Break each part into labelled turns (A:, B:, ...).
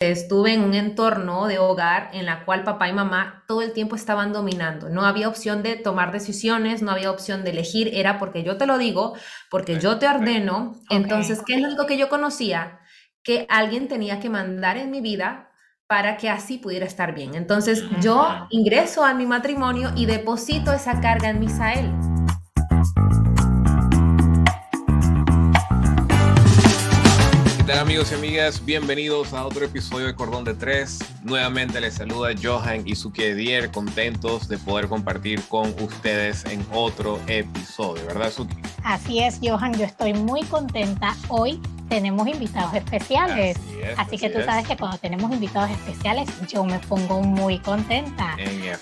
A: estuve en un entorno de hogar en la cual papá y mamá todo el tiempo estaban dominando. No había opción de tomar decisiones, no había opción de elegir, era porque yo te lo digo, porque yo te ordeno. Entonces, ¿qué es lo único que yo conocía? Que alguien tenía que mandar en mi vida para que así pudiera estar bien. Entonces, yo ingreso a mi matrimonio y deposito esa carga en Misael.
B: Amigos y amigas? Bienvenidos a otro episodio de Cordón de Tres. Nuevamente les saluda Johan y Edier, contentos de poder compartir con ustedes en otro episodio, ¿verdad Suki?
C: Así es, Johan, yo estoy muy contenta hoy tenemos invitados especiales. Así, que tú sabes que cuando tenemos invitados especiales yo me pongo muy contenta.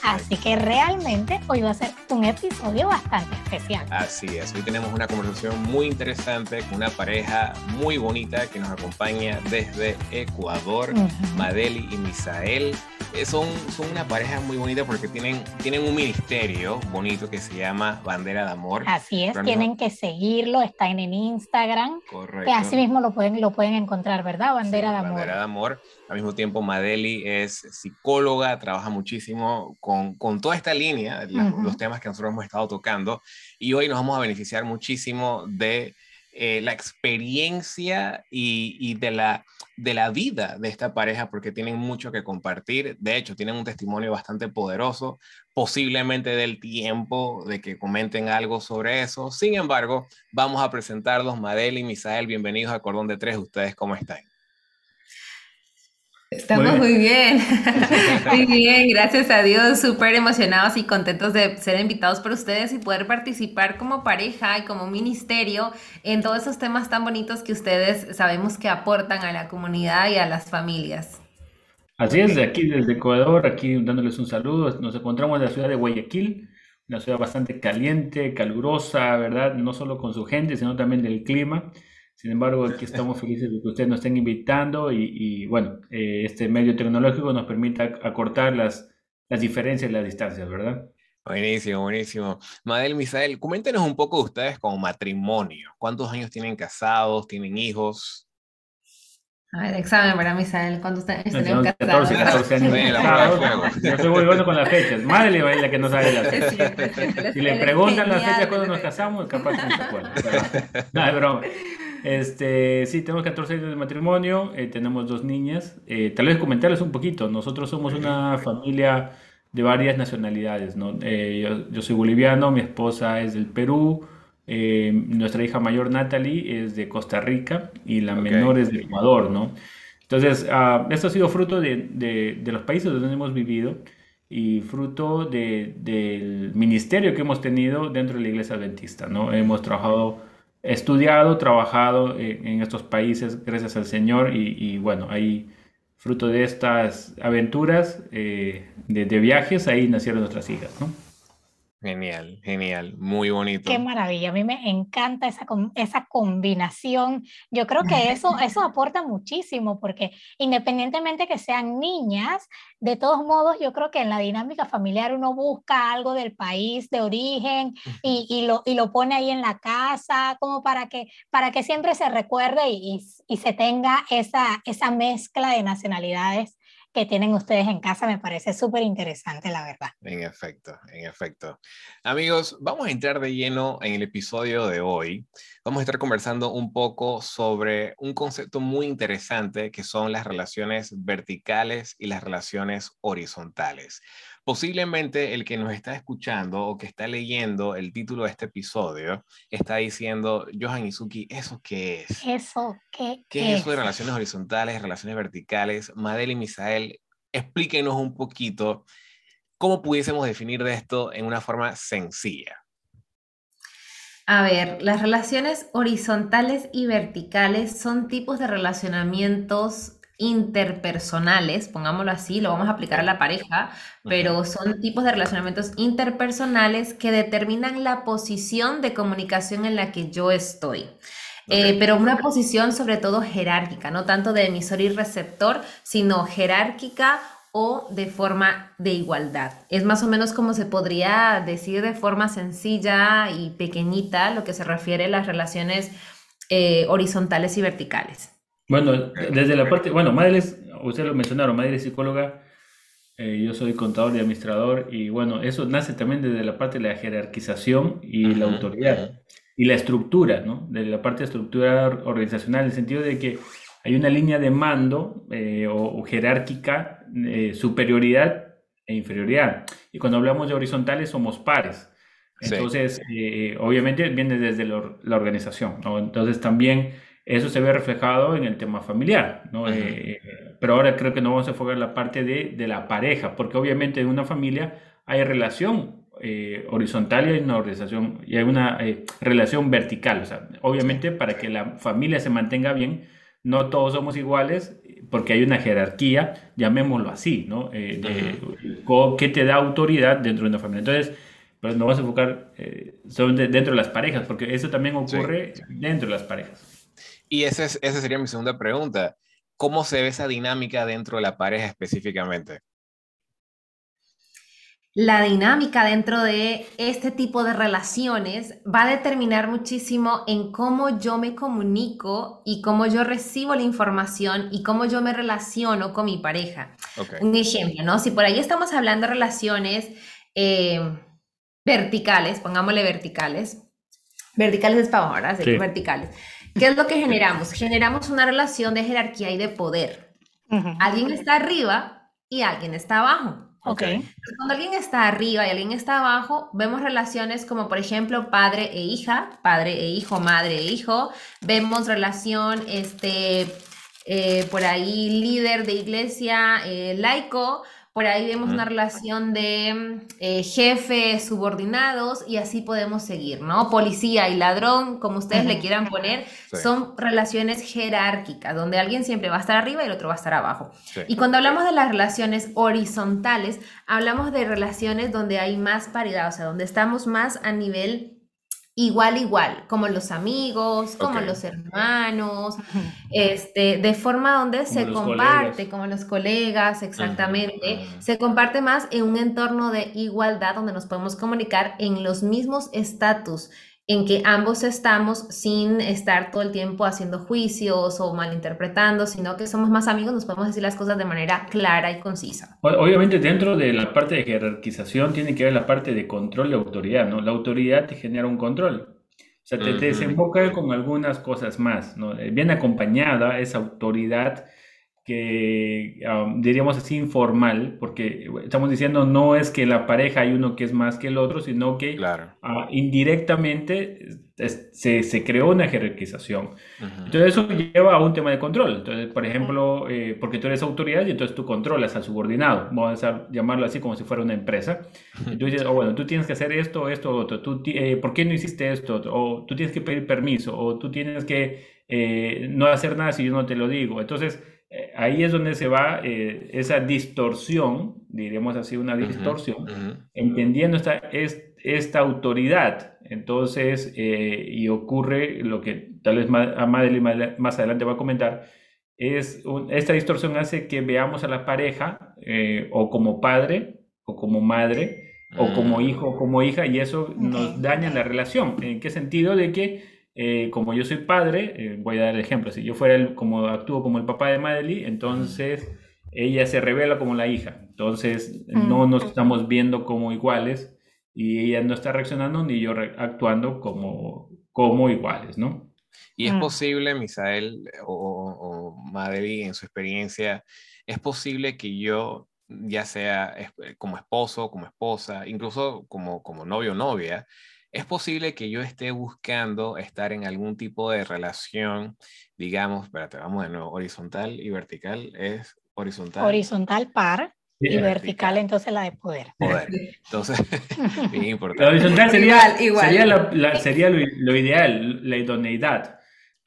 C: Así que realmente hoy va a ser un episodio bastante especial.
B: Así es, hoy tenemos una conversación muy interesante con una pareja muy bonita que nos acompaña desde Ecuador, Madeli y Misael. Eh, son, son una pareja muy bonita porque tienen, tienen un ministerio bonito que se llama Bandera de Amor.
C: Así es, tienen que seguirlo, está en, Instagram. Correcto. Que así mismo lo pueden, lo pueden encontrar, ¿verdad? Bandera de Amor.
B: Bandera de Amor. Al mismo tiempo, Madeli es psicóloga, trabaja muchísimo con, con toda esta línea, los temas que nosotros hemos estado tocando. Y hoy nos vamos a beneficiar muchísimo de eh, la experiencia y, y, de, la, de la vida de esta pareja porque tienen mucho que compartir. De hecho, tienen un testimonio bastante poderoso, posiblemente del tiempo de que comenten algo sobre eso. Sin embargo, vamos a presentarlos. Madel y Misael, bienvenidos a Cordón de Tres. ¿Ustedes cómo están?
A: Estamos muy bien. muy bien, gracias a Dios, súper emocionados y contentos de ser invitados por ustedes y poder participar como pareja y como ministerio en todos esos temas tan bonitos que ustedes sabemos que aportan a la comunidad y a las familias.
D: Así es, de aquí desde Ecuador, aquí dándoles un saludo. Nos encontramos en la ciudad de Guayaquil, una ciudad bastante caliente, calurosa, ¿verdad? No solo con su gente, sino también del clima. Sin embargo, aquí estamos felices de que ustedes nos estén invitando y, bueno, eh, este medio tecnológico nos permite acortar las, las diferencias y las distancias, ¿verdad?
B: Buenísimo, buenísimo. Madel, Misael, coméntenos un poco de ustedes como matrimonio. ¿Cuántos años tienen casados? ¿Tienen hijos?
A: A ver, examen para Misael. ¿Cuántos años tenemos casados?
D: 14, 14 años casados. Yo estoy muy bueno con las fechas. Madre va la que no sabe las fechas. Si le preguntan las fechas cuando nos casamos, capaz que no se acuerda. no, es broma. Este, sí, tenemos 14 años de matrimonio, eh, tenemos dos niñas. Eh, tal vez comentarles un poquito, nosotros somos una familia de varias nacionalidades, ¿no? Eh, yo, soy boliviano, mi esposa es del Perú, nuestra hija mayor Natalie es de Costa Rica y la menor es de Ecuador, ¿no? Entonces, uh, esto ha sido fruto de, de, de, los países donde hemos vivido y fruto de, del ministerio que hemos tenido dentro de la iglesia adventista, ¿no? Hemos trabajado estudiado, trabajado en, estos países gracias al Señor y, bueno, ahí fruto de estas aventuras eh, de, de, viajes, ahí nacieron nuestras hijas, ¿no?
B: Genial, genial, muy bonito.
C: Qué maravilla, a mí me encanta esa, esa combinación. Yo creo que eso, eso aporta muchísimo porque independientemente que sean niñas, de todos modos yo creo que en la dinámica familiar uno busca algo del país de origen y, y, lo, y lo, pone ahí en la casa como para que, para que siempre se recuerde y, y se tenga esa, esa mezcla de nacionalidades que tienen ustedes en casa me parece súper interesante, la verdad.
B: En efecto, en efecto. Amigos, vamos a entrar de lleno en el episodio de hoy. Vamos a estar conversando un poco sobre un concepto muy interesante que son las relaciones verticales y las relaciones horizontales. Posiblemente el que nos está escuchando o que está leyendo el título de este episodio está diciendo, Johan Izuki, ¿eso qué es?
C: ¿Eso qué,
B: ¿Qué es eso de relaciones horizontales, relaciones verticales? Madel y Misael, explíquenos un poquito cómo pudiésemos definir de esto en una forma sencilla.
A: A ver, las relaciones horizontales y verticales son tipos de relacionamientos interpersonales, pongámoslo así, lo vamos a aplicar a la pareja, pero son tipos de relacionamientos interpersonales que determinan la posición de comunicación en la que yo estoy. Eh, pero una posición sobre todo jerárquica, no tanto de emisor y receptor, sino jerárquica o de forma de igualdad. Es más o menos como se podría decir de forma sencilla y pequeñita lo que se refiere a las relaciones eh, horizontales y verticales.
D: Bueno, desde la parte, bueno, Madre, ustedes lo mencionaron, Madre es psicóloga, eh, yo soy contador y administrador, y bueno, eso nace también desde la parte de la jerarquización y la autoridad, y la estructura, ¿no? De la parte de estructura organizacional, en el sentido de que hay una línea de mando eh, o, jerárquica, eh, superioridad e inferioridad. Y cuando hablamos de horizontales somos pares. Entonces, eh, obviamente viene desde la organización, ¿no? Entonces también eso se ve reflejado en el tema familiar, ¿no? pero ahora creo que no vamos a enfocar en la parte de, de, la pareja, porque obviamente en una familia hay relación horizontal y hay una organización y hay una relación vertical. O sea, obviamente para que la familia se mantenga bien, no todos somos iguales porque hay una jerarquía, llamémoslo así, ¿no? Eh, ¿Qué te da autoridad dentro de una familia? Entonces, pues nos vamos a enfocar eh, dentro de las parejas, porque eso también ocurre dentro de las parejas.
B: Y esa, es, esa sería mi segunda pregunta. ¿Cómo se ve esa dinámica dentro de la pareja específicamente?
A: la dinámica dentro de este tipo de relaciones va a determinar muchísimo en cómo yo me comunico y cómo yo recibo la información y cómo yo me relaciono con mi pareja. Un ejemplo, ¿no? Si por ahí estamos hablando de relaciones eh, verticales, pongámosle verticales, verticales es para ahora, verticales. ¿Qué es lo que generamos? Generamos una relación de jerarquía y de poder. Alguien está arriba y alguien está abajo.
C: Okay.
A: Cuando alguien está arriba y alguien está abajo, vemos relaciones como por ejemplo padre e hija, padre e hijo, madre e hijo. Vemos relación, este, eh, por ahí líder de iglesia eh, laico por ahí vemos una relación de eh, jefe subordinados y así podemos seguir, ¿no? Policía y ladrón, como ustedes le quieran poner, son relaciones jerárquicas, donde alguien siempre va a estar arriba y el otro va a estar abajo. Y cuando hablamos de las relaciones horizontales, hablamos de relaciones donde hay más paridad, o sea, donde estamos más a nivel igual, igual, como los amigos, como los hermanos, este, de forma donde se comparte, como los colegas, exactamente, se comparte más en un entorno de igualdad donde nos podemos comunicar en los mismos estatus en que ambos estamos sin estar todo el tiempo haciendo juicios o malinterpretando, sino que somos más amigos, nos podemos decir las cosas de manera clara y concisa.
D: Obviamente dentro de la parte de jerarquización tiene que ver la parte de control y autoridad, ¿no? La autoridad te genera un control. O sea, te, desemboca con algunas cosas más, ¿no? Bien acompañada esa autoridad que um, diríamos así informal, porque estamos diciendo no es que la pareja hay uno que es más que el otro, sino que ah, indirectamente se, se, creó una jerarquización. Entonces eso lleva a un tema de control. Entonces, por ejemplo, eh, porque tú eres autoridad y entonces tú controlas al subordinado, vamos a llamarlo así como si fuera una empresa. Dices, oh, bueno, tú tienes que hacer esto, esto, otro, tú, eh, ¿por qué no hiciste esto? O tú tienes que pedir permiso, o tú tienes que eh, no hacer nada si yo no te lo digo. Entonces, eh, ahí es donde se va eh, esa distorsión, diríamos así, una distorsión, entendiendo esta, esta autoridad. Entonces, eh, y ocurre lo que tal vez Madeline más adelante va a comentar, es esta distorsión hace que veamos a la pareja o como padre o como madre o como mm. hijo o como hija y eso nos daña la relación. ¿En qué sentido? De que eh, como yo soy padre, eh, voy a dar el ejemplo, si yo fuera el, como actúo como el papá de Madely, entonces ella se revela como la hija, entonces no mm. nos estamos viendo como iguales y ella no está reaccionando ni yo actuando como, como iguales, ¿no?
B: Y es mm. posible, Misael o, o en su experiencia, es posible que yo, ya sea como esposo, como esposa, incluso como, como novio o novia, es posible que yo esté buscando estar en algún tipo de relación, digamos, espérate, vamos de nuevo, horizontal y vertical es horizontal.
C: Horizontal par y vertical. entonces la de poder.
B: Poder. Entonces, bien importante.
D: La horizontal sería, igual, sería, lo, ideal, la idoneidad.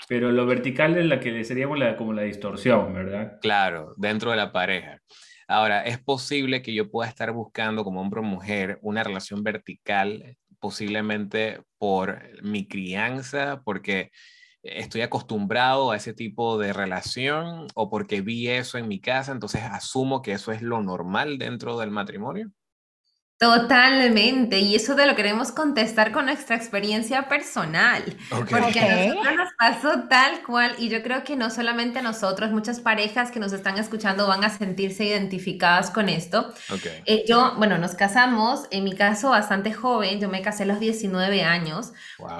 D: Pero lo vertical es la que seríamos la, como la distorsión, ¿verdad?
B: Claro, dentro de la pareja. Ahora, es posible que yo pueda estar buscando como hombre o mujer una relación vertical posiblemente por mi crianza, porque estoy acostumbrado a ese tipo de relación o porque vi eso en mi casa, entonces asumo que eso es lo normal dentro del matrimonio.
A: Totalmente, y eso te lo queremos contestar con nuestra experiencia personal, porque a nosotros nos pasó tal cual, y yo creo que no solamente a nosotros, muchas parejas que nos están escuchando van a sentirse identificadas con esto. Eh, yo, bueno, nos casamos, en mi caso bastante joven, yo me casé a los 19 años,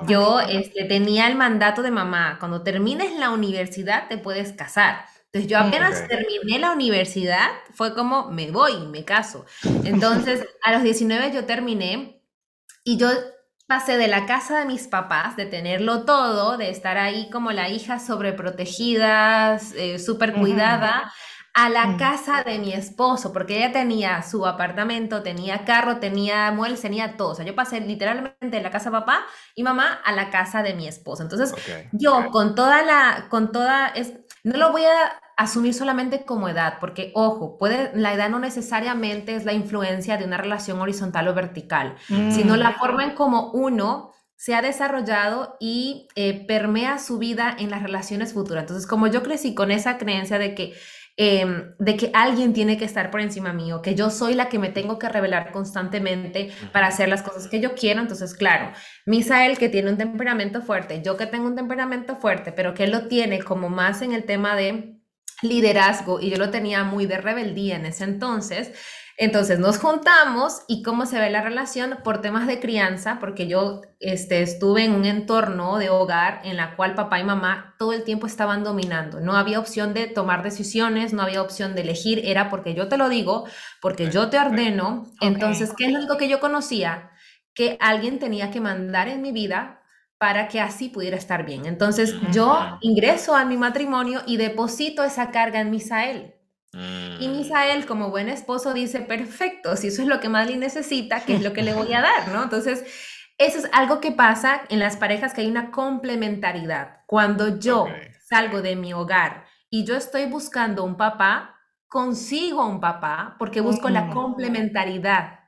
A: yo este, tenía el mandato de mamá, cuando termines la universidad te puedes casar. Entonces yo apenas terminé la universidad, fue como, me voy, me caso. Entonces a los 19 yo terminé y yo pasé de la casa de mis papás, de tenerlo todo, de estar ahí como la hija sobreprotegida, eh, súper cuidada, a la mm. casa de mi esposo, porque ella tenía su apartamento, tenía carro, tenía muebles, tenía todo. O sea, yo pasé literalmente de la casa de papá y mamá a la casa de mi esposo. Entonces, yo con toda la, con toda, es, no lo voy a asumir solamente como edad, porque ojo, puede, la edad no necesariamente es la influencia de una relación horizontal o vertical, sino la mm. forma en cómo uno se ha desarrollado y eh, permea su vida en las relaciones futuras. Entonces, como yo crecí con esa creencia de que Em, de que alguien tiene que estar por encima mío, que yo soy la que me tengo que revelar constantemente para hacer las cosas que yo quiero. Entonces, claro, Misael que tiene un temperamento fuerte, yo que tengo un temperamento fuerte, pero que él lo tiene como más en el tema de liderazgo y yo lo tenía muy de rebeldía en ese entonces, entonces nos juntamos y cómo se ve la relación por temas de crianza, porque yo este, estuve en un entorno de hogar en la cual papá y mamá todo el tiempo estaban dominando. No había opción de tomar decisiones, no había opción de elegir, era porque yo te lo digo, porque yo te ordeno. Entonces, ¿qué es lo único que yo conocía? Que alguien tenía que mandar en mi vida para que así pudiera estar bien. Entonces, yo ingreso a mi matrimonio y deposito esa carga en Misael. Y mm. Misael, como buen esposo, dice, perfecto, si eso es lo que Madeleine necesita, ¿qué es lo que le voy a dar? ¿no? Entonces, eso es algo que pasa en las parejas, que hay una complementariedad. Cuando yo salgo de mi hogar y yo estoy buscando un papá, consigo un papá porque busco la complementariedad.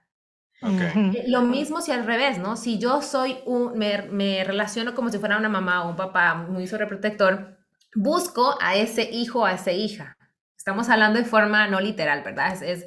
A: Eh, lo mismo si al revés, ¿no? Si yo soy un, me, me, relaciono como si fuera una mamá o un papá muy sobreprotector, busco a ese hijo o a esa hija. Estamos hablando de forma no literal, ¿verdad? Es,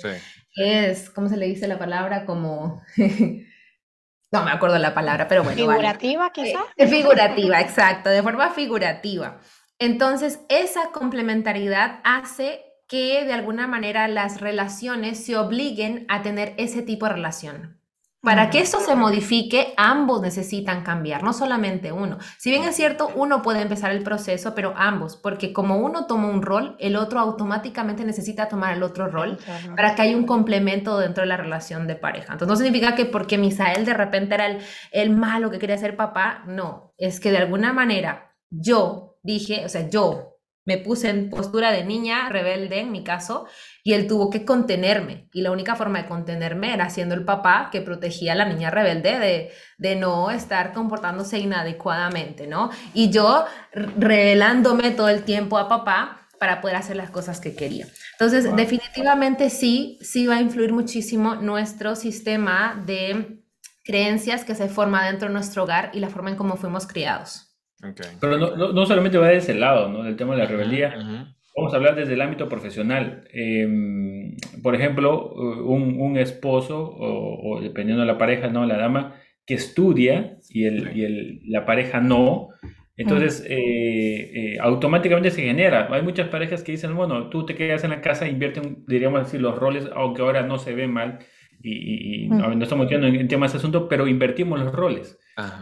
A: es, ¿cómo se le dice la palabra? Como... no me acuerdo la palabra, pero bueno.
C: Figurativa, quizás.
A: Eh, figurativa, exacto, de forma figurativa. Entonces, esa complementariedad hace que de alguna manera las relaciones se obliguen a tener ese tipo de relación. Para que eso se modifique, ambos necesitan cambiar, no solamente uno. Si bien es cierto, uno puede empezar el proceso, pero ambos, porque como uno toma un rol, el otro automáticamente necesita tomar el otro rol para que haya un complemento dentro de la relación de pareja. Entonces no significa que porque Misael de repente era el, el malo que quería ser papá, no, es que de alguna manera yo dije, o sea, yo me puse en postura de niña rebelde en mi caso y él tuvo que contenerme y la única forma de contenerme era siendo el papá que protegía a la niña rebelde de, de no estar comportándose inadecuadamente, ¿no? Y yo revelándome todo el tiempo a papá para poder hacer las cosas que quería. Entonces, definitivamente sí, sí va a influir muchísimo nuestro sistema de creencias que se forma dentro de nuestro hogar y la forma en cómo fuimos criados.
D: Pero no, no, solamente va de ese lado, ¿no? Del tema de la rebeldía. Vamos a hablar desde el ámbito profesional. Em, por ejemplo, un, un esposo, o, dependiendo de la pareja, ¿no? La dama que estudia y, el, y el, la pareja no. Entonces, eh, eh, automáticamente se genera. Hay muchas parejas que dicen, bueno, tú te quedas en la casa, invierten, diríamos así, los roles, aunque ahora no se ve mal, y, no, estamos metiendo en, temas de asunto, pero invertimos los roles.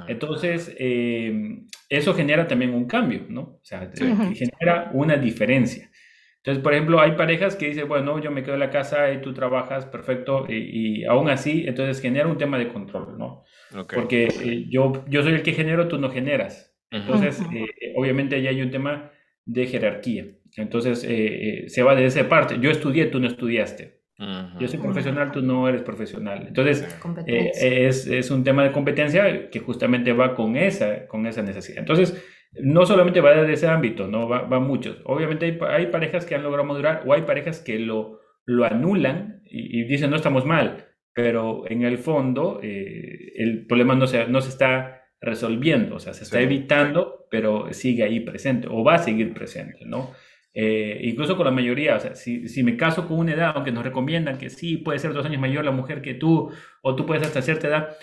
D: Entonces, eh, eso genera también un cambio, ¿no? O sea, genera una diferencia. Entonces, por ejemplo, hay parejas que dicen, bueno, yo me quedo en la casa y tú trabajas, perfecto, y, aún así, entonces genera un tema de control, ¿no? Porque eh, yo, yo soy el que genero, tú no generas. Entonces, eh, obviamente ahí hay un tema de jerarquía. Entonces, se va de esa parte. Yo estudié, tú no estudiaste. Yo soy profesional, tú no eres profesional. Entonces, eh, es, es, un tema de competencia que justamente va con esa, con esa necesidad. Entonces, no solamente va de ese ámbito, no va, va muchos. Obviamente hay, hay, parejas que han logrado madurar o hay parejas que lo, lo anulan y, dicen no estamos mal, pero en el fondo eh, el problema no se, no se está resolviendo, o sea, se está evitando, pero sigue ahí presente o va a seguir presente, ¿no? Eh, incluso con la mayoría, o sea, si, si, me caso con una edad, aunque nos recomiendan que sí, puede ser dos años mayor la mujer que tú, o tú puedes hasta cierta edad,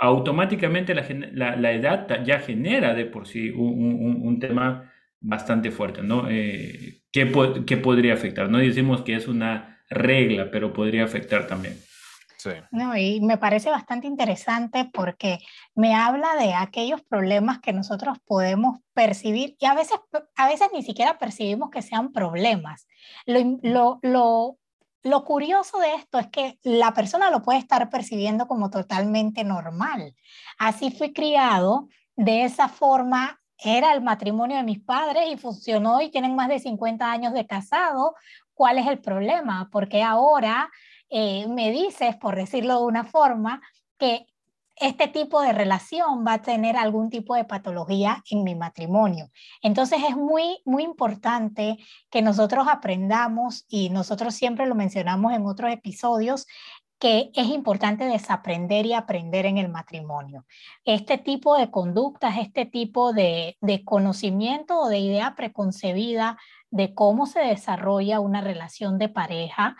D: automáticamente la, la, edad ya genera de por sí un, un, tema bastante fuerte, ¿no? Eh, ¿qué, podría afectar? No decimos que es una regla, pero podría afectar también.
C: No, y me parece bastante interesante porque me habla de aquellos problemas que nosotros podemos percibir y a veces, a veces ni siquiera percibimos que sean problemas. Lo, lo, lo, curioso de esto es que la persona lo puede estar percibiendo como totalmente normal. Así fui criado, de esa forma era el matrimonio de mis padres y funcionó y tienen más de 50 años de casado. ¿Cuál es el problema? Porque ahora eh, me dices, por decirlo de una forma, que este tipo de relación va a tener algún tipo de patología en mi matrimonio. Entonces es muy, muy importante que nosotros aprendamos, y nosotros siempre lo mencionamos en otros episodios, que es importante desaprender y aprender en el matrimonio. Este tipo de conductas, este tipo de, de conocimiento o de idea preconcebida de cómo se desarrolla una relación de pareja,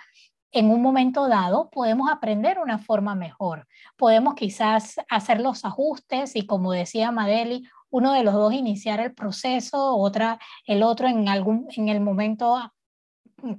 C: en un momento dado podemos aprender una forma mejor. Podemos quizás hacer los ajustes y como decía Madeli, uno de los dos iniciar el proceso, otra, el otro en, algún, en el momento,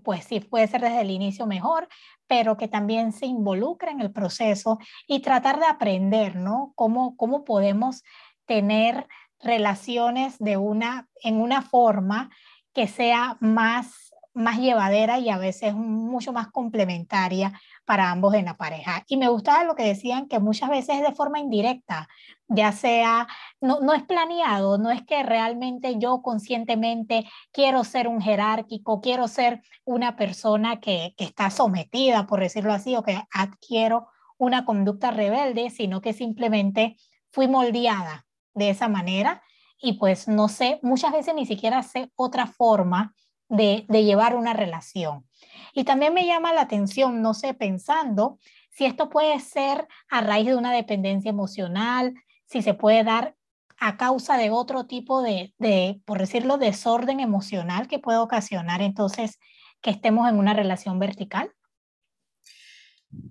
C: pues sí, puede ser desde el inicio mejor, pero que también se involucre en el proceso y tratar de aprender, ¿no? Cómo, cómo podemos tener relaciones de una, en una forma que sea más más llevadera y a veces mucho más complementaria para ambos en la pareja. Y me gustaba lo que decían, que muchas veces es de forma indirecta, ya sea, no, no es planeado, no es que realmente yo conscientemente quiero ser un jerárquico, quiero ser una persona que, que está sometida, por decirlo así, o que adquiero una conducta rebelde, sino que simplemente fui moldeada de esa manera y pues no sé, muchas veces ni siquiera sé otra forma de, llevar una relación. Y también me llama la atención, no sé, pensando si esto puede ser a raíz de una dependencia emocional, si se puede dar a causa de otro tipo de, de, por decirlo, desorden emocional que puede ocasionar entonces que estemos en una relación vertical?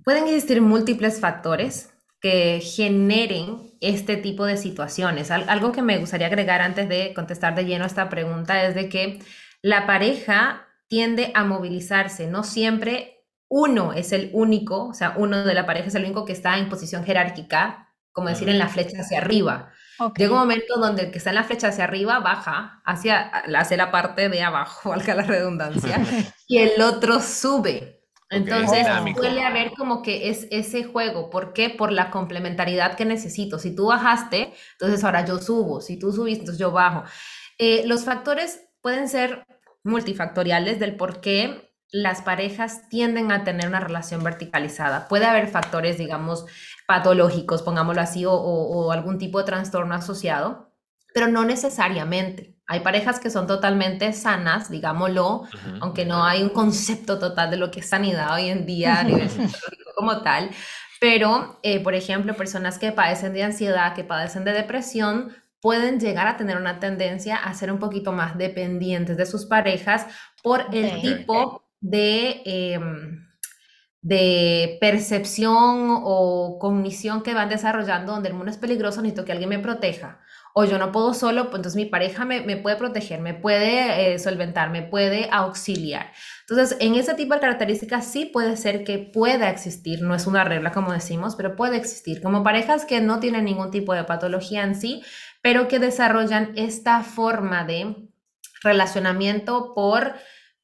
A: Pueden existir múltiples factores que generen este tipo de situaciones. Algo que me gustaría agregar antes de contestar de lleno esta pregunta es de que la pareja tiende a movilizarse, no siempre uno es el único, o sea, uno de la pareja es el único que está en posición jerárquica, como decir en la flecha hacia arriba. Llega un momento donde el que está en la flecha hacia arriba baja hacia, hacia la parte de abajo, valga la redundancia, y el otro sube. Entonces suele haber como que es ese juego. ¿Por qué? Por la complementariedad que necesito. Si tú bajaste, entonces ahora yo subo. Si tú subiste, entonces yo bajo. Eh, los factores pueden ser multifactoriales del por qué las parejas tienden a tener una relación verticalizada. Puede haber factores, digamos, patológicos, pongámoslo así, o, algún tipo de trastorno asociado, pero no necesariamente. Hay parejas que son totalmente sanas, digámoslo, aunque no hay un concepto total de lo que es sanidad hoy en día a nivel psicológico como tal, pero, eh, por ejemplo, personas que padecen de ansiedad, que padecen de depresión, pueden llegar a tener una tendencia a ser un poquito más dependientes de sus parejas por el tipo de, em, de percepción o cognición que van desarrollando donde el mundo es peligroso, necesito que alguien me proteja. O yo no puedo solo, pues entonces mi pareja me, puede proteger, me puede eh, solventar, me puede auxiliar. Entonces, en ese tipo de características sí puede ser que pueda existir, no es una regla como decimos, pero puede existir, como parejas que no tienen ningún tipo de patología en sí, pero que desarrollan esta forma de relacionamiento por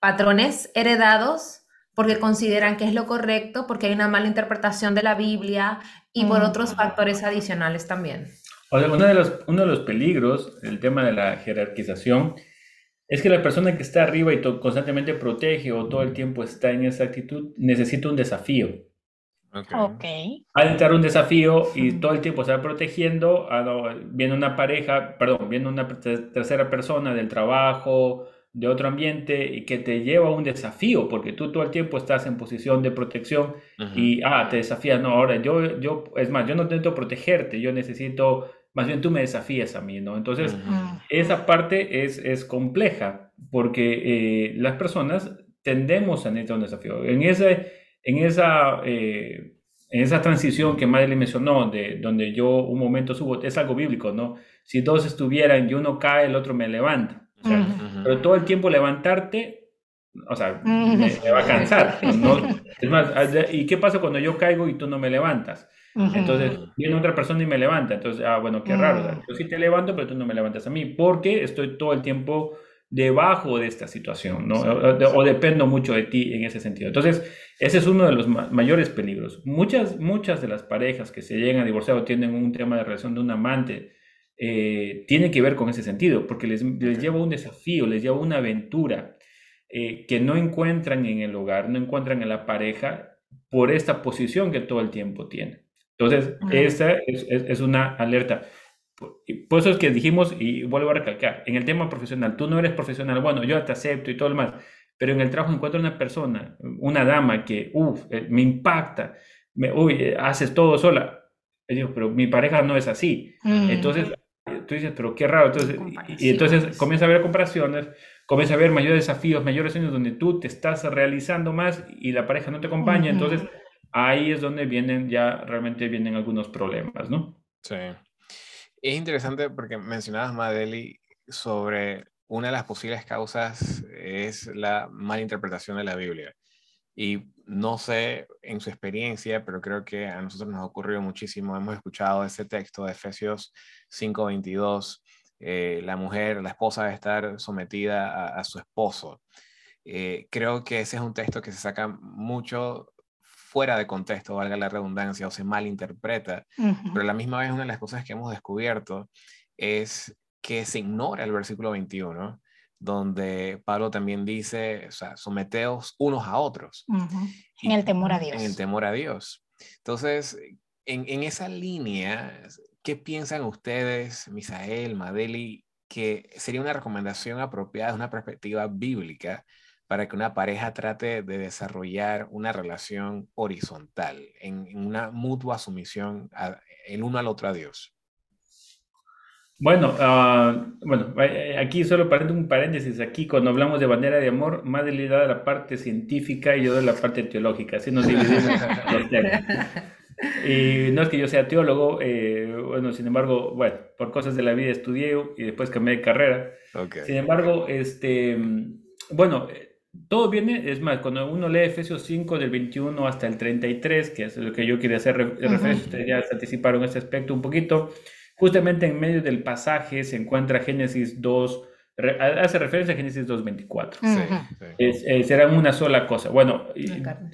A: patrones heredados, porque consideran que es lo correcto, porque hay una mala interpretación de la Biblia y por otros factores adicionales también.
D: O sea, uno de, los, uno de los peligros, el tema de la jerarquización, es que la persona que está arriba y constantemente protege o todo el tiempo está en esa actitud necesita un desafío.
C: Okay. okay.
D: Al entrar un desafío y todo el tiempo estar protegiendo, viene una pareja, perdón, viene una tercera persona del trabajo, de otro ambiente y que te lleva a un desafío, porque tú todo el tiempo estás en posición de protección y, ah, te desafías, no, ahora yo, yo, es más, yo no intento protegerte, yo necesito, más bien tú me desafías a mí, ¿no? Entonces, esa parte es, es compleja porque eh, las personas tendemos a necesitar un desafío. En, ese, en, esa, eh, en esa transición que Madeleine mencionó, de donde yo un momento subo, es algo bíblico, ¿no? Si dos estuvieran y uno cae, el otro me levanta. Pero todo el tiempo levantarte, o sea, me, va a cansar. Es más, ¿y qué pasa cuando yo caigo y tú no me levantas? Entonces viene otra persona y me levanta. Entonces, ah, bueno, qué raro. yo sí te levanto, pero tú no me levantas a mí, porque estoy todo el tiempo debajo de esta situación, ¿no? O, dependo mucho de ti en ese sentido. Entonces, ese es uno de los mayores peligros. Muchas, muchas de las parejas que se llegan a divorciar o tienen un tema de relación de un amante, eh, tiene que ver con ese sentido, porque les, les lleva un desafío, les lleva una aventura eh, que no encuentran en el hogar, no encuentran en la pareja por esta posición que todo el tiempo tiene. Entonces, esa es, una alerta. Por eso es que dijimos, y vuelvo a recalcar, en el tema profesional, tú no eres profesional, bueno, yo te acepto y todo lo demás, pero en el trabajo encuentro una persona, una dama que, uff, eh, me impacta, me, uy, eh, haces todo sola. Y digo, pero mi pareja no es así. Entonces, tú dices, pero qué raro. Entonces, y, entonces comienza a haber comparaciones, comienza a haber mayores desafíos, mayores años donde tú te estás realizando más y la pareja no te acompaña. Entonces, ahí es donde vienen ya realmente vienen algunos problemas, ¿no?
B: Sí. Es interesante porque mencionabas, Madeli, sobre una de las posibles causas es la mala interpretación de la Biblia. Y no sé en su experiencia, pero creo que a nosotros nos ha ocurrido muchísimo. Hemos escuchado ese texto de Efesios 5:22, eh, la mujer, la esposa debe estar sometida a, su esposo. Eh, creo que ese es un texto que se saca mucho fuera de contexto, valga la redundancia, o se malinterpreta, pero a la misma vez una de las cosas que hemos descubierto es que se ignora el versículo 21, donde Pablo también dice, o sea, someteos unos a otros.
C: En el temor a Dios.
B: En el temor a Dios. Entonces, en, en esa línea, ¿qué piensan ustedes, Misael, Madeli, que sería una recomendación apropiada de una perspectiva bíblica para que una pareja trate de desarrollar una relación horizontal, en, una mutua sumisión el uno al otro a Dios?
D: Bueno, uh, bueno, eh, aquí solo para un paréntesis, aquí cuando hablamos de bandera de amor, Madeleine da la parte científica y yo doy la parte teológica, así nos dividimos los temas. Y no es que yo sea teólogo, eh, bueno, sin embargo, bueno, por cosas de la vida estudié y después cambié de carrera. Okay. Sin embargo, este, bueno, todo viene, es más, cuando uno lee Efesios 5 del 21 hasta el 33, que es lo que yo quería hacer referencia, ustedes ya se anticiparon ese aspecto un poquito, justamente en medio del pasaje se encuentra Génesis 2, hace referencia a Génesis 2.24. Sí, eh, serán una sola cosa, bueno,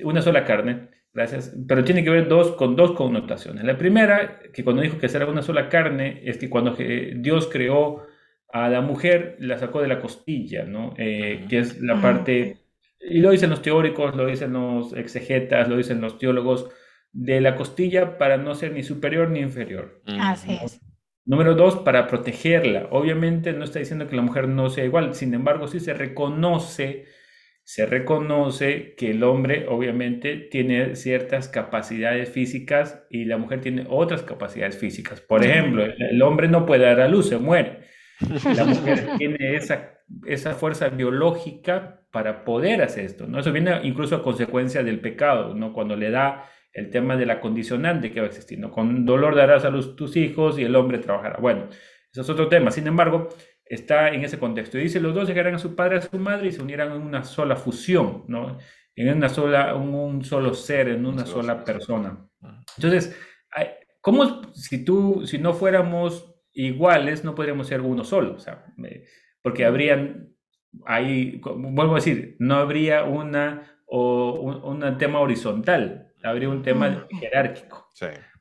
D: una, sola carne, gracias, pero tiene que ver dos, con dos connotaciones. La primera, que cuando dijo que será una sola carne, es que cuando Dios creó a la mujer la sacó de la costilla, ¿no? Eh, que es la parte, y lo dicen los teóricos, lo dicen los exegetas, lo dicen los teólogos, de la costilla para no ser ni superior ni inferior.
C: Así es.
D: Número dos, para protegerla. Obviamente no está diciendo que la mujer no sea igual, sin embargo sí se reconoce, se reconoce que el hombre obviamente tiene ciertas capacidades físicas y la mujer tiene otras capacidades físicas. Por ejemplo, el hombre no puede dar a luz, se muere. La mujer tiene esa, esa fuerza biológica para poder hacer esto, ¿no? Eso viene incluso a consecuencia del pecado, ¿no? Cuando le da el tema de la condicionante que va ¿no? Con dolor darás a los, tus hijos y el hombre trabajará. Bueno, eso es otro tema. Sin embargo, está en ese contexto. Y dice, los dos llegarán a su padre a su madre y se unirán en una sola fusión, ¿no? En una sola, un, solo ser, en una sola persona. Entonces, ¿cómo si tú, si no fuéramos iguales, no podríamos ser uno solo, o sea, porque habrían ahí, vuelvo a decir, no habría una o un, tema horizontal, habría un tema jerárquico.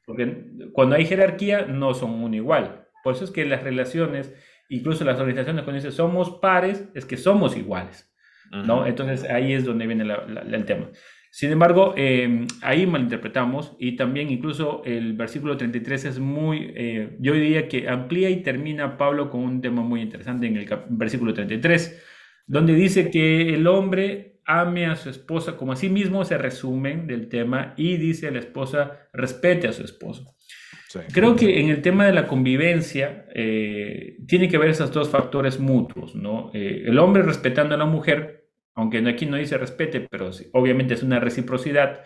D: Porque cuando hay jerarquía no son uno igual. Por eso es que las relaciones, incluso las organizaciones cuando dicen somos pares, es que somos iguales. ¿no? Entonces ahí es donde viene el tema. Sin embargo, eh, ahí malinterpretamos y también incluso el versículo 33 es muy, eh, yo diría que amplía y termina Pablo con un tema muy interesante en el versículo 33, donde dice que el hombre ame a su esposa como a sí mismo, se resumen del tema, y dice a la esposa, respete a su esposo. Creo que en el tema de la convivencia eh, tiene que ver esos dos factores mutuos, ¿no? Eh, el hombre respetando a la mujer, aunque aquí no dice respete, pero obviamente es una reciprocidad,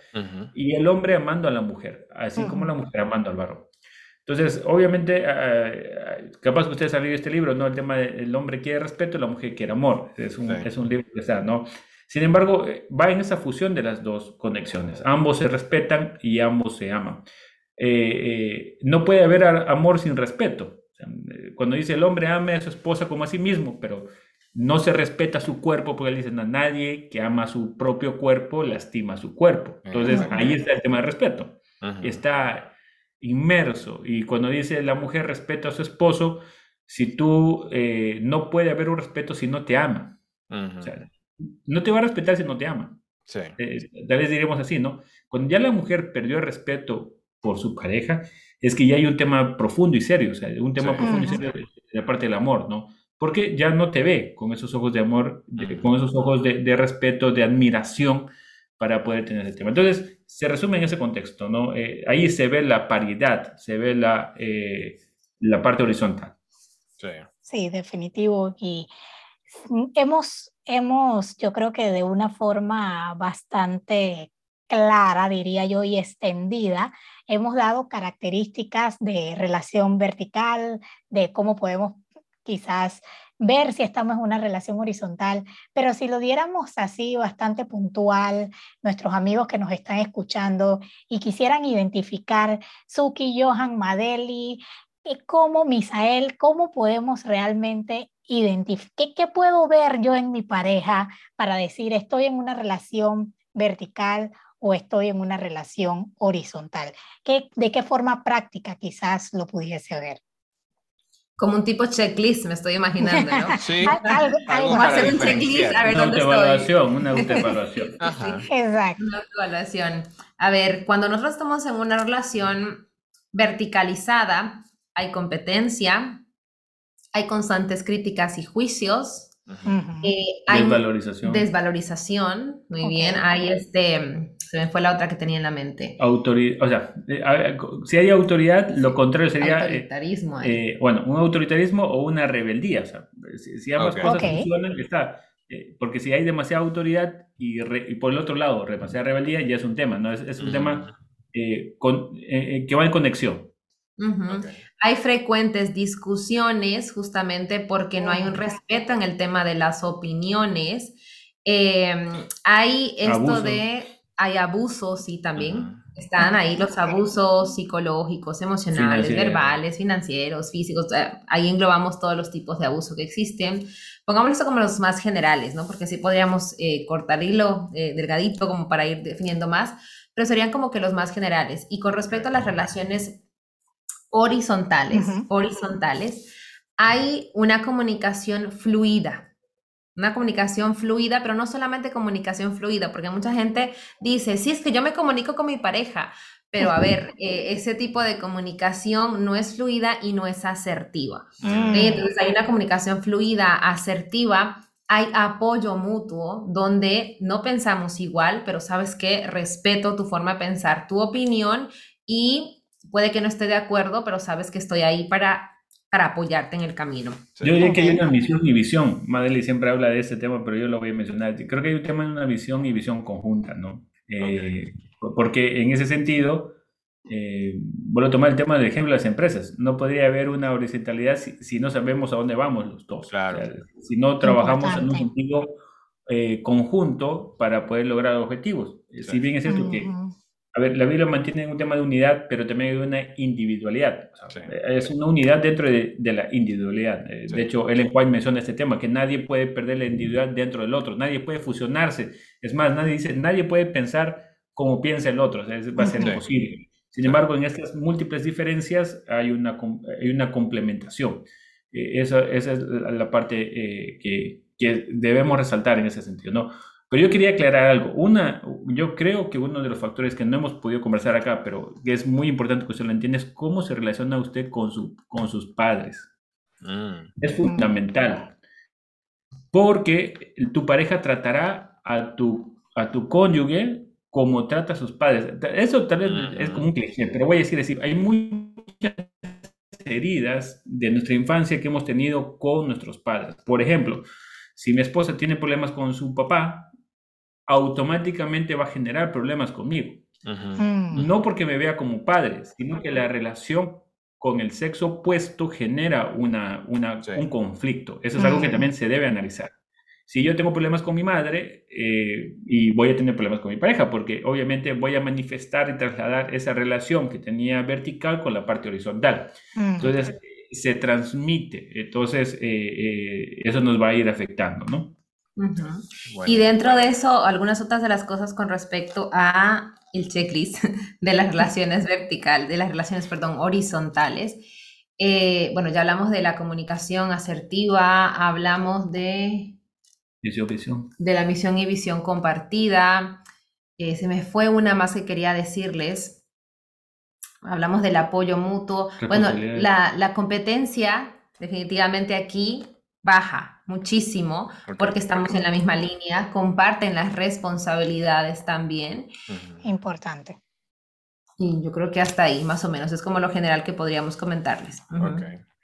D: y el hombre amando a la mujer, así como la mujer amando al varón. Entonces, obviamente, capaz que ustedes han leído este libro, ¿no? El tema del hombre quiere respeto la mujer quiere amor. Es un, es un libro que está, ¿no? Sin embargo, eh, va en esa fusión de las dos conexiones. Ambos se respetan y ambos se aman. Eh, eh, no puede haber amor sin respeto. cuando dice el hombre ame a su esposa como a sí mismo, pero no se respeta su cuerpo porque le dicen a nadie que ama su propio cuerpo lastima su cuerpo. Entonces ahí está el tema del respeto. Está inmerso. Y cuando dice la mujer respeta a su esposo, si tú no puede haber un respeto si no te ama no te va a respetar si no te ama. Sí. Eh, tal vez diremos así, ¿no? Cuando ya la mujer perdió el respeto por su pareja, es que ya hay un tema profundo y serio, o sea, un tema profundo y serio de, la parte del amor, ¿no? Porque ya no te ve con esos ojos de amor, con esos ojos de, respeto, de admiración para poder tener ese tema. Entonces, se resume en ese contexto, ¿no? Eh, ahí se ve la paridad, se ve la, eh, la parte horizontal.
C: Sí. sí, definitivo. Y hemos hemos, yo creo que de una forma bastante clara, diría yo, y extendida, hemos dado características de relación vertical, de cómo podemos quizás ver si estamos en una relación horizontal, pero si lo diéramos así bastante puntual, nuestros amigos que nos están escuchando y quisieran identificar Suki, Johan, Madeli, eh, como Misael, cómo podemos realmente identifique qué puedo ver yo en mi pareja para decir estoy en una relación vertical o estoy en una relación horizontal. ¿Qué, ¿De qué forma práctica quizás lo pudiese ver?
A: Como un tipo checklist, me estoy imaginando, ¿no?
B: Sí.
A: Algo, hacer un checklist, a ver
D: una dónde estoy. Una autoevaluación.
C: Exacto.
A: Una autoevaluación. A ver, cuando nosotros estamos en una relación verticalizada, hay competencia, hay constantes críticas y juicios.
D: Eh, hay desvalorización.
A: Desvalorización, muy bien. Hay este, se me fue la otra que tenía en la mente.
D: Autoridad, o sea, eh, si hay autoridad, lo contrario sería...
A: Eh, autoritarismo.
D: bueno, un autoritarismo o una rebeldía. O sea, si, ambas cosas funcionan, está... porque si hay demasiada autoridad y, por el otro lado demasiada rebeldía, ya es un tema, ¿no? Es, un tema con, que va en conexión.
A: Hay frecuentes discusiones justamente porque no hay un respeto en el tema de las opiniones. Em, hay esto de, hay abusos, sí, también. Están ahí los abusos psicológicos, emocionales, verbales, financieros, físicos. Ahí englobamos todos los tipos de abuso que existen. Pongámoslo como los más generales, ¿no? Porque sí podríamos eh, cortar hilo eh, delgadito como para ir definiendo más, pero serían como que los más generales. Y con respecto a las relaciones horizontales, horizontales, hay una comunicación fluida. Una comunicación fluida, pero no solamente comunicación fluida, porque mucha gente dice, sí, es que yo me comunico con mi pareja, pero a ver, eh, ese tipo de comunicación no es fluida y no es asertiva. Mm. Entonces hay una comunicación fluida, asertiva, hay apoyo mutuo donde no pensamos igual, pero sabes que respeto tu forma de pensar, tu opinión y puede que no esté de acuerdo, pero sabes que estoy ahí para, para apoyarte en el camino.
D: Yo diría que hay una misión y visión. Madeleine siempre habla de este tema, pero yo lo voy a mencionar. Creo que hay un tema en una visión y visión conjunta, ¿no? Eh, porque en ese sentido, eh, vuelvo a tomar el tema del ejemplo de las empresas. No podría haber una horizontalidad si, no sabemos a dónde vamos los dos.
B: Claro.
D: si no trabajamos en un sentido eh, conjunto para poder lograr objetivos. Si bien es cierto que a ver, la Biblia mantiene un tema de unidad, pero también de una individualidad. Es una unidad dentro de, la individualidad. Eh, de hecho, Ellen White menciona este tema, que nadie puede perder la individualidad dentro del otro, nadie puede fusionarse. Es más, nadie dice, nadie puede pensar como piensa el otro, va a ser imposible. Sin embargo, en estas múltiples diferencias hay una, hay una complementación. Eh, esa, esa, es la parte eh, que, que debemos resaltar en ese sentido, ¿no? Pero yo quería aclarar algo. Una, yo creo que uno de los factores que no hemos podido conversar acá, pero que es muy importante que usted lo entienda, es cómo se relaciona usted con, su, con sus padres. Mm. Es fundamental. Porque tu pareja tratará a tu, a tu cónyuge como trata a sus padres. Eso tal vez es como un cliché, pero voy a decir así, hay muchas heridas de nuestra infancia que hemos tenido con nuestros padres. Por ejemplo, si mi esposa tiene problemas con su papá, automáticamente va a generar problemas conmigo. Mm. No porque me vea como padre, sino que la relación con el sexo opuesto genera una, un conflicto. Eso es algo que mm. también se debe analizar. Si yo tengo problemas con mi madre eh, y voy a tener problemas con mi pareja, porque obviamente voy a manifestar y trasladar esa relación que tenía vertical con la parte horizontal. Mm. Entonces, se transmite. Entonces, eh, eh, eso nos va a ir afectando, ¿no?
A: Y dentro de eso, algunas otras de las cosas con respecto a el checklist de las relaciones verticales, de las relaciones, perdón, horizontales. bueno, ya hablamos de la comunicación asertiva, hablamos de
D: de
A: la misión y visión compartida. Eh, se me fue una más que quería decirles. Hablamos del apoyo mutuo. Bueno, la, competencia definitivamente aquí baja muchísimo porque estamos en la misma línea, comparten las responsabilidades también.
C: Importante.
A: Y yo creo que hasta ahí, más o menos, es como lo general que podríamos comentarles.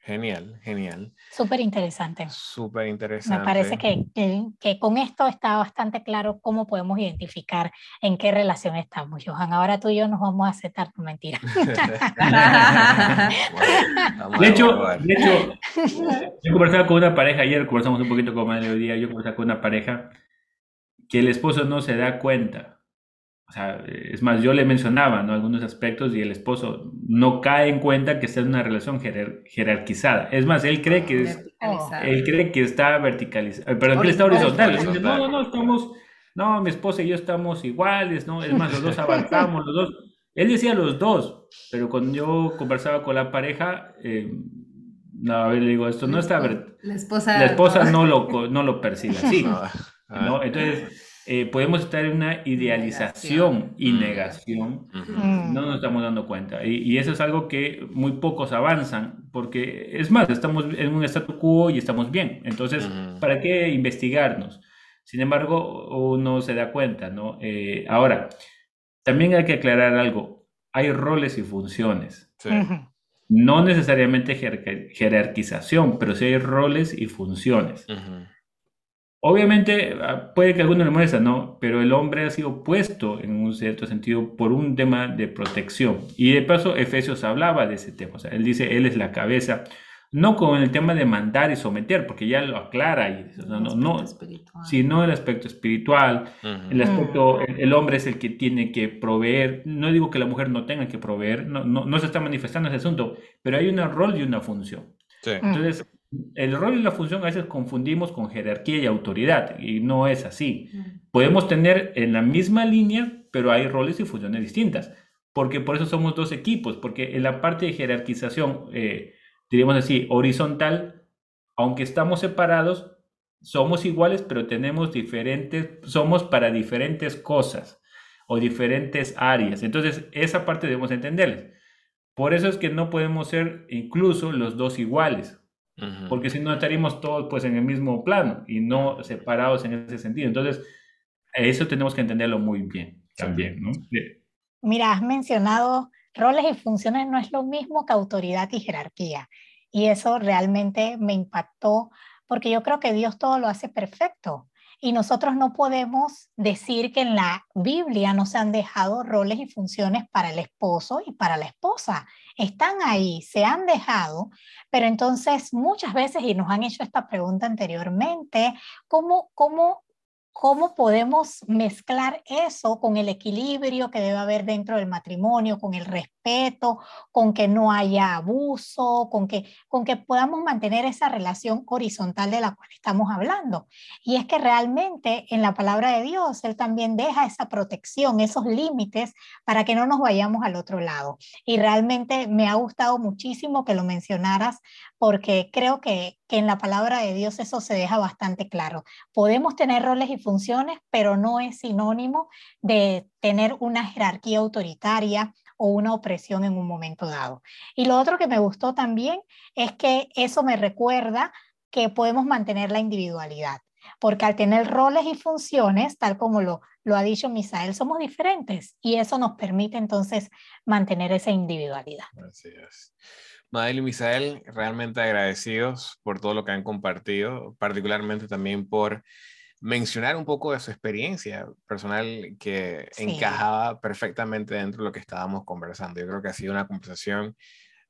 B: Genial, genial.
C: Súper interesante.
B: Súper interesante.
C: Me parece que, que, con esto está bastante claro cómo podemos identificar en qué relación estamos, Johan. Ahora tú y yo nos vamos a aceptar tu mentira.
D: de, hecho, de hecho, yo conversaba con una pareja ayer, conversamos un poquito con Madre hoy día, yo conversaba con una pareja que el esposo no se da cuenta o sea, es más, yo le mencionaba ¿no? algunos aspectos y el esposo no cae en cuenta que está en una relación jerarquizada. Es más, él cree que, es, él cree que está verticalizado, eh, perdón, que está horizontal. no, no, no, estamos, no, mi esposa y yo estamos iguales, ¿no? Es más, los dos avanzamos, los dos. Él decía los dos, pero cuando yo conversaba con la pareja, eh, no, a ver, le digo, esto no está...
A: La esposa,
D: la esposa no, lo, no lo percibe así, ¿no? Entonces eh, podemos estar en una idealización y negación, no nos estamos dando cuenta. Y, eso es algo que muy pocos avanzan, porque es más, estamos en un statu quo y estamos bien. Entonces, ¿para qué investigarnos? Sin embargo, uno se da cuenta, ¿no? Eh, ahora, también hay que aclarar algo. Hay roles y funciones. No necesariamente jerarquización, pero sí hay roles y funciones. Obviamente ah, puede que a alguno le molesta, ¿no? Pero el hombre ha sido puesto en un cierto sentido por un tema de protección. Y de paso, Efesios hablaba de ese tema. O sea, él dice, él es la cabeza, no con el tema de mandar y someter, porque ya lo aclara, y, no, no, no sino el aspecto espiritual, el aspecto, el, hombre es el que tiene que proveer. No digo que la mujer no tenga que proveer, no, no, no se está manifestando ese asunto, pero hay un rol y una función. Entonces, el rol y la función a veces confundimos con jerarquía y autoridad y no es así. Podemos tener en la misma línea, pero hay roles y funciones distintas, porque por eso somos dos equipos, porque en la parte de jerarquización, eh, diríamos así, horizontal, aunque estamos separados, somos iguales, pero tenemos diferentes, somos para diferentes cosas o diferentes áreas. Entonces, esa parte debemos entenderles. Por eso es que no podemos ser incluso los dos iguales, porque si no estaríamos todos pues en el mismo plano y no separados en ese sentido. Entonces, eso tenemos que entenderlo muy bien también, ¿no?
C: Mira, has mencionado roles y funciones no es lo mismo que autoridad y jerarquía. Y eso realmente me impactó porque yo creo que Dios todo lo hace perfecto. Y nosotros no podemos decir que en la Biblia no se han dejado roles y funciones para el esposo y para la esposa están ahí, se han dejado, pero entonces muchas veces, y nos han hecho esta pregunta anteriormente, ¿cómo, cómo ¿Cómo podemos mezclar eso con el equilibrio que debe haber dentro del matrimonio, con el respeto, con que no haya abuso, con que, con que podamos mantener esa relación horizontal de la cual estamos hablando? Y es que realmente en la palabra de Dios, Él también deja esa protección, esos límites para que no nos vayamos al otro lado. Y realmente me ha gustado muchísimo que lo mencionaras porque creo que, que en la palabra de Dios eso se deja bastante claro. Podemos tener roles y funciones, pero no es sinónimo de tener una jerarquía autoritaria o una opresión en un momento dado. Y lo otro que me gustó también es que eso me recuerda que podemos mantener la individualidad. porque al tener roles y funciones, tal como lo, lo ha dicho Misael, somos diferentes y eso nos permite entonces mantener esa individualidad.
B: Así es. Madel y Misael, realmente agradecidos por todo lo que han compartido, particularmente también por mencionar un poco de su experiencia personal que encajaba perfectamente dentro de lo que estábamos conversando. Yo creo que ha sido una conversación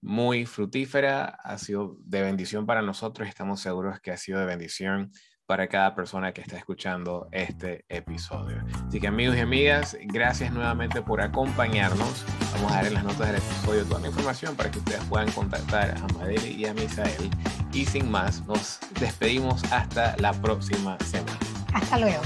B: muy fructífera, ha sido de bendición para nosotros y estamos seguros que ha sido de bendición para cada persona que está escuchando este episodio. Así que amigos y amigas, gracias nuevamente por acompañarnos. Vamos a dar en las notas del episodio toda la información para que ustedes puedan contactar a Madeli y a Misael. Y sin más, nos despedimos hasta la próxima semana.
C: Hasta luego.